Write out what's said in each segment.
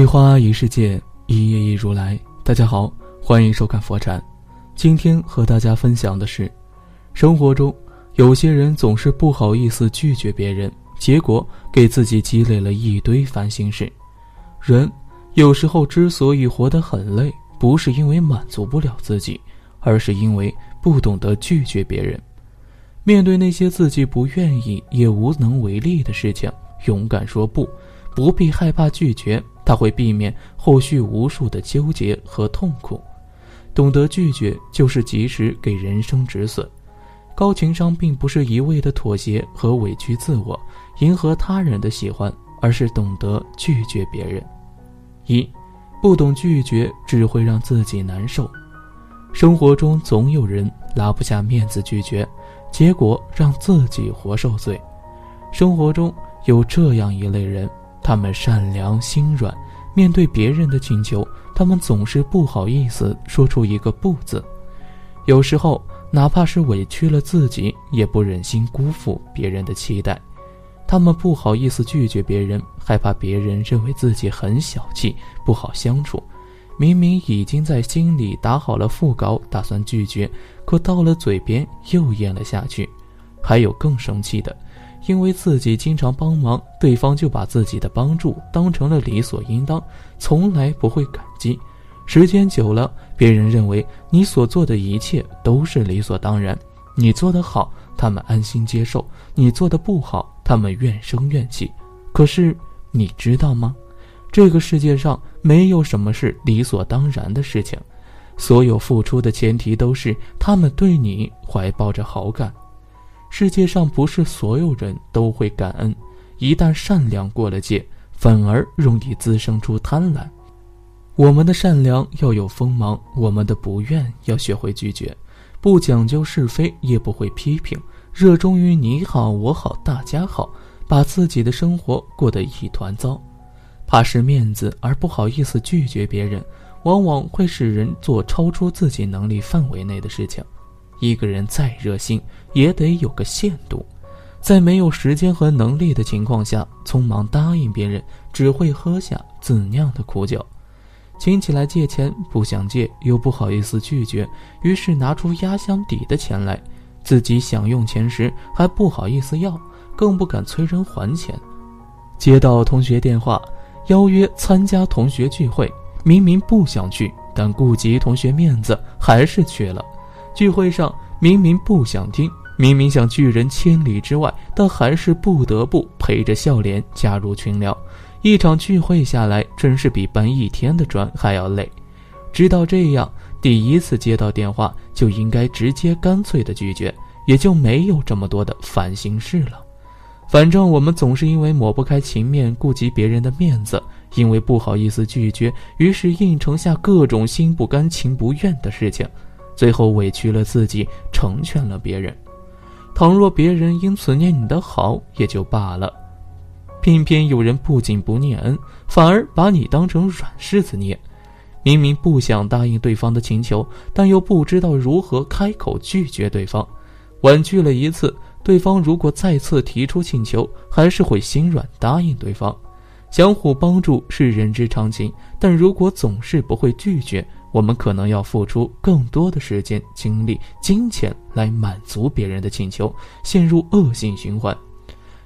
一花一世界，一叶一如来。大家好，欢迎收看佛禅。今天和大家分享的是，生活中有些人总是不好意思拒绝别人，结果给自己积累了一堆烦心事。人有时候之所以活得很累，不是因为满足不了自己，而是因为不懂得拒绝别人。面对那些自己不愿意也无能为力的事情，勇敢说不，不必害怕拒绝。他会避免后续无数的纠结和痛苦，懂得拒绝就是及时给人生止损。高情商并不是一味的妥协和委屈自我，迎合他人的喜欢，而是懂得拒绝别人。一，不懂拒绝只会让自己难受。生活中总有人拉不下面子拒绝，结果让自己活受罪。生活中有这样一类人。他们善良心软，面对别人的请求，他们总是不好意思说出一个“不”字。有时候，哪怕是委屈了自己，也不忍心辜负别人的期待。他们不好意思拒绝别人，害怕别人认为自己很小气，不好相处。明明已经在心里打好了腹稿，打算拒绝，可到了嘴边又咽了下去。还有更生气的。因为自己经常帮忙，对方就把自己的帮助当成了理所应当，从来不会感激。时间久了，别人认为你所做的一切都是理所当然。你做得好，他们安心接受；你做的不好，他们怨声怨气。可是你知道吗？这个世界上没有什么是理所当然的事情，所有付出的前提都是他们对你怀抱着好感。世界上不是所有人都会感恩，一旦善良过了界，反而容易滋生出贪婪。我们的善良要有锋芒，我们的不愿要学会拒绝，不讲究是非，也不会批评，热衷于你好我好大家好，把自己的生活过得一团糟，怕失面子而不好意思拒绝别人，往往会使人做超出自己能力范围内的事情。一个人再热心，也得有个限度。在没有时间和能力的情况下，匆忙答应别人，只会喝下自酿的苦酒。亲戚来借钱，不想借又不好意思拒绝，于是拿出压箱底的钱来。自己想用钱时，还不好意思要，更不敢催人还钱。接到同学电话，邀约参加同学聚会，明明不想去，但顾及同学面子，还是去了。聚会上明明不想听，明明想拒人千里之外，但还是不得不陪着笑脸加入群聊。一场聚会下来，真是比搬一天的砖还要累。知道这样，第一次接到电话就应该直接干脆的拒绝，也就没有这么多的烦心事了。反正我们总是因为抹不开情面，顾及别人的面子，因为不好意思拒绝，于是应承下各种心不甘情不愿的事情。最后委屈了自己，成全了别人。倘若别人因此念你的好，也就罢了，偏偏有人不仅不念恩，反而把你当成软柿子捏。明明不想答应对方的请求，但又不知道如何开口拒绝对方。婉拒了一次，对方如果再次提出请求，还是会心软答应对方。相互帮助是人之常情，但如果总是不会拒绝。我们可能要付出更多的时间、精力、金钱来满足别人的请求，陷入恶性循环。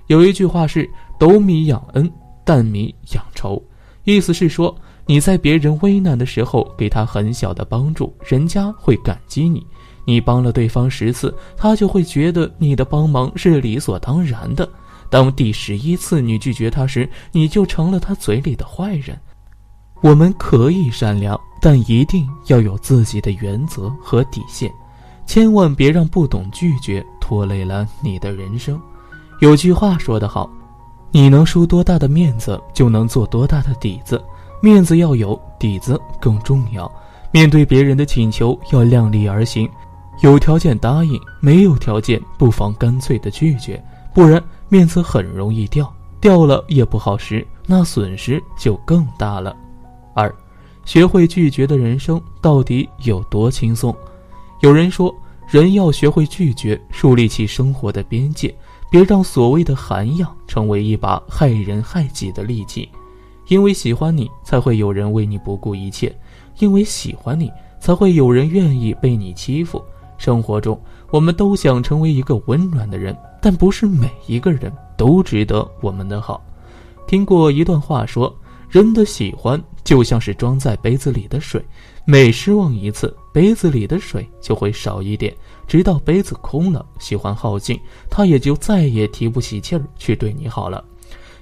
有一句话是“斗米养恩，担米养仇”，意思是说你在别人危难的时候给他很小的帮助，人家会感激你；你帮了对方十次，他就会觉得你的帮忙是理所当然的。当第十一次你拒绝他时，你就成了他嘴里的坏人。我们可以善良，但一定要有自己的原则和底线，千万别让不懂拒绝拖累了你的人生。有句话说得好：“你能输多大的面子，就能做多大的底子。面子要有，底子更重要。面对别人的请求，要量力而行，有条件答应，没有条件不妨干脆的拒绝，不然面子很容易掉，掉了也不好使，那损失就更大了。”学会拒绝的人生到底有多轻松？有人说，人要学会拒绝，树立起生活的边界，别让所谓的涵养成为一把害人害己的利器。因为喜欢你，才会有人为你不顾一切；因为喜欢你，才会有人愿意被你欺负。生活中，我们都想成为一个温暖的人，但不是每一个人都值得我们的好。听过一段话说：“人的喜欢就像是装在杯子里的水，每失望一次，杯子里的水就会少一点，直到杯子空了，喜欢耗尽，他也就再也提不起气儿去对你好了。”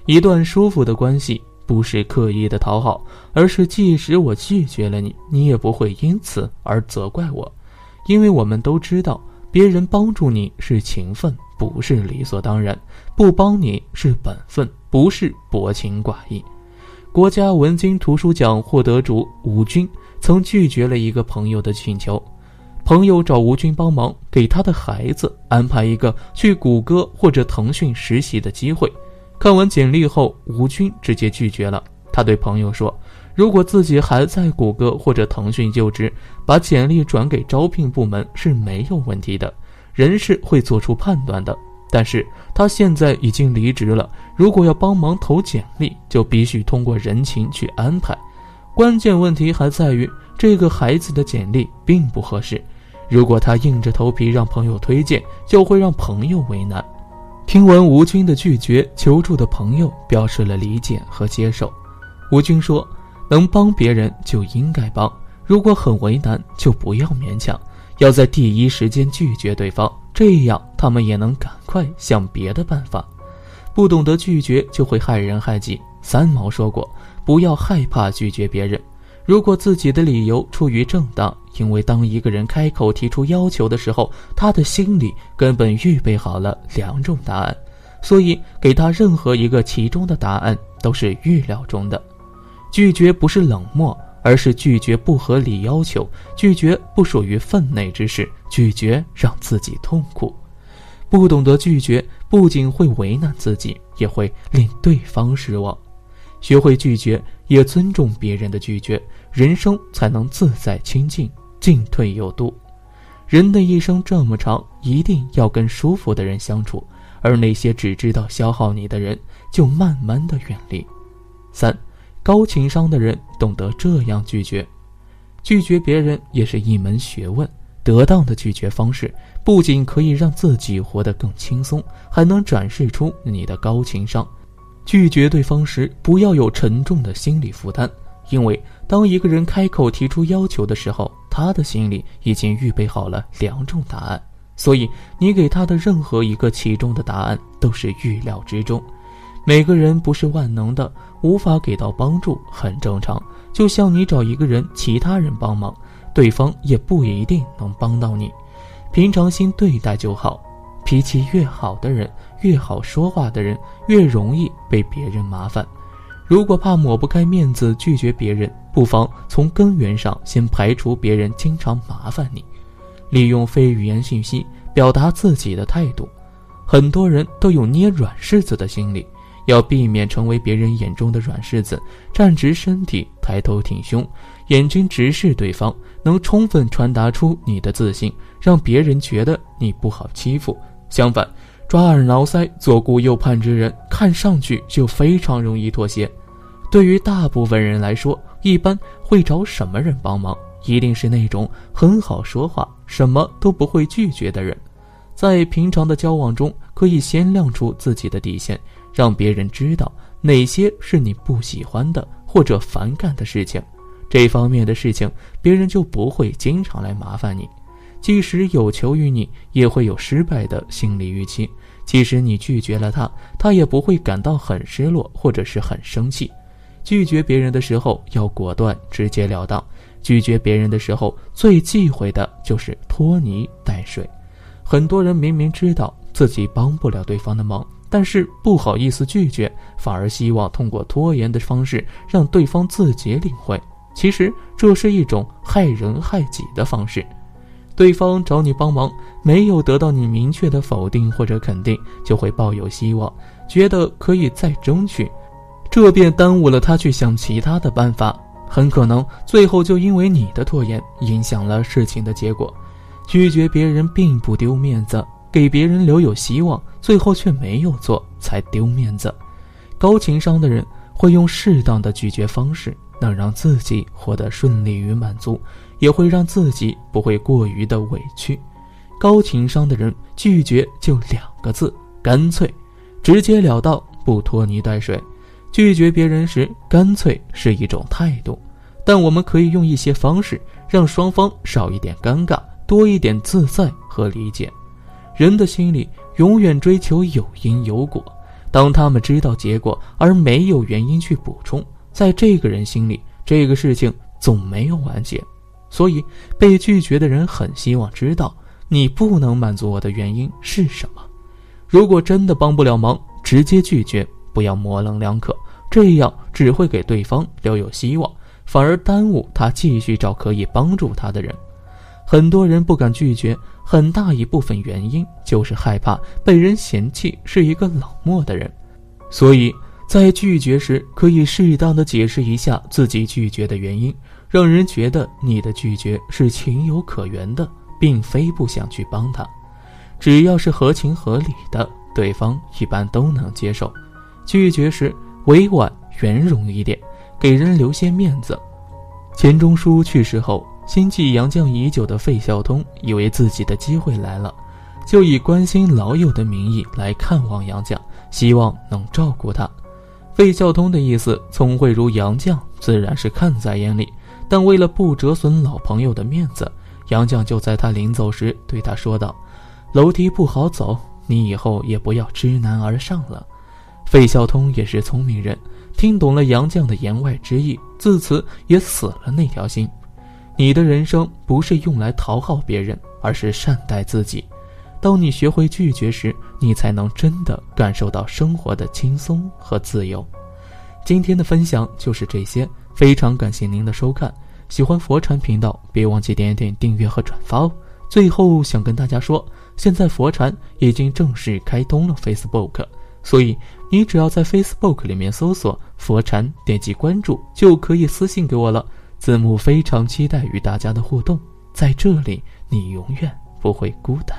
一段舒服的关系。不是刻意的讨好，而是即使我拒绝了你，你也不会因此而责怪我，因为我们都知道，别人帮助你是情分，不是理所当然；不帮你是本分，不是薄情寡义。国家文津图书奖获得主吴军曾拒绝了一个朋友的请求，朋友找吴军帮忙给他的孩子安排一个去谷歌或者腾讯实习的机会。看完简历后，吴军直接拒绝了。他对朋友说：“如果自己还在谷歌或者腾讯就职，把简历转给招聘部门是没有问题的，人事会做出判断的。但是他现在已经离职了，如果要帮忙投简历，就必须通过人情去安排。关键问题还在于这个孩子的简历并不合适，如果他硬着头皮让朋友推荐，就会让朋友为难。”听闻吴军的拒绝，求助的朋友表示了理解和接受。吴军说：“能帮别人就应该帮，如果很为难，就不要勉强，要在第一时间拒绝对方，这样他们也能赶快想别的办法。不懂得拒绝，就会害人害己。”三毛说过：“不要害怕拒绝别人。”如果自己的理由出于正当，因为当一个人开口提出要求的时候，他的心里根本预备好了两种答案，所以给他任何一个其中的答案都是预料中的。拒绝不是冷漠，而是拒绝不合理要求，拒绝不属于分内之事，拒绝让自己痛苦。不懂得拒绝，不仅会为难自己，也会令对方失望。学会拒绝，也尊重别人的拒绝，人生才能自在清净，进退有度。人的一生这么长，一定要跟舒服的人相处，而那些只知道消耗你的人，就慢慢的远离。三，高情商的人懂得这样拒绝，拒绝别人也是一门学问。得当的拒绝方式，不仅可以让自己活得更轻松，还能展示出你的高情商。拒绝对方时，不要有沉重的心理负担，因为当一个人开口提出要求的时候，他的心里已经预备好了两种答案，所以你给他的任何一个其中的答案都是预料之中。每个人不是万能的，无法给到帮助很正常。就像你找一个人，其他人帮忙，对方也不一定能帮到你。平常心对待就好。脾气越好的人，越好说话的人，越容易被别人麻烦。如果怕抹不开面子拒绝别人，不妨从根源上先排除别人经常麻烦你。利用非语言信息表达自己的态度。很多人都有捏软柿子的心理，要避免成为别人眼中的软柿子。站直身体，抬头挺胸，眼睛直视对方，能充分传达出你的自信，让别人觉得你不好欺负。相反，抓耳挠腮、左顾右盼之人，看上去就非常容易妥协。对于大部分人来说，一般会找什么人帮忙？一定是那种很好说话、什么都不会拒绝的人。在平常的交往中，可以先亮出自己的底线，让别人知道哪些是你不喜欢的或者反感的事情。这方面的事情，别人就不会经常来麻烦你。即使有求于你，也会有失败的心理预期。即使你拒绝了他，他也不会感到很失落或者是很生气。拒绝别人的时候要果断、直截了当。拒绝别人的时候，最忌讳的就是拖泥带水。很多人明明知道自己帮不了对方的忙，但是不好意思拒绝，反而希望通过拖延的方式让对方自己领会。其实这是一种害人害己的方式。对方找你帮忙，没有得到你明确的否定或者肯定，就会抱有希望，觉得可以再争取，这便耽误了他去想其他的办法，很可能最后就因为你的拖延影响了事情的结果。拒绝别人并不丢面子，给别人留有希望，最后却没有做才丢面子。高情商的人会用适当的拒绝方式，能让自己获得顺利与满足，也会让自己不会过于的委屈。高情商的人拒绝就两个字：干脆，直截了当，不拖泥带水。拒绝别人时，干脆是一种态度，但我们可以用一些方式，让双方少一点尴尬，多一点自在和理解。人的心里永远追求有因有果。当他们知道结果而没有原因去补充，在这个人心里，这个事情总没有完结。所以，被拒绝的人很希望知道你不能满足我的原因是什么。如果真的帮不了忙，直接拒绝，不要模棱两可，这样只会给对方留有希望，反而耽误他继续找可以帮助他的人。很多人不敢拒绝，很大一部分原因就是害怕被人嫌弃是一个冷漠的人。所以在拒绝时，可以适当的解释一下自己拒绝的原因，让人觉得你的拒绝是情有可原的，并非不想去帮他。只要是合情合理的，对方一般都能接受。拒绝时委婉圆融一点，给人留些面子。钱钟书去世后。心系杨绛已久的费孝通以为自己的机会来了，就以关心老友的名义来看望杨绛，希望能照顾他。费孝通的意思，聪慧如杨绛自然是看在眼里，但为了不折损老朋友的面子，杨绛就在他临走时对他说道：“楼梯不好走，你以后也不要知难而上了。”费孝通也是聪明人，听懂了杨绛的言外之意，自此也死了那条心。你的人生不是用来讨好别人，而是善待自己。当你学会拒绝时，你才能真的感受到生活的轻松和自由。今天的分享就是这些，非常感谢您的收看。喜欢佛禅频道，别忘记点点订阅和转发哦。最后想跟大家说，现在佛禅已经正式开通了 Facebook，所以你只要在 Facebook 里面搜索“佛禅”，点击关注就可以私信给我了。字幕非常期待与大家的互动，在这里你永远不会孤单。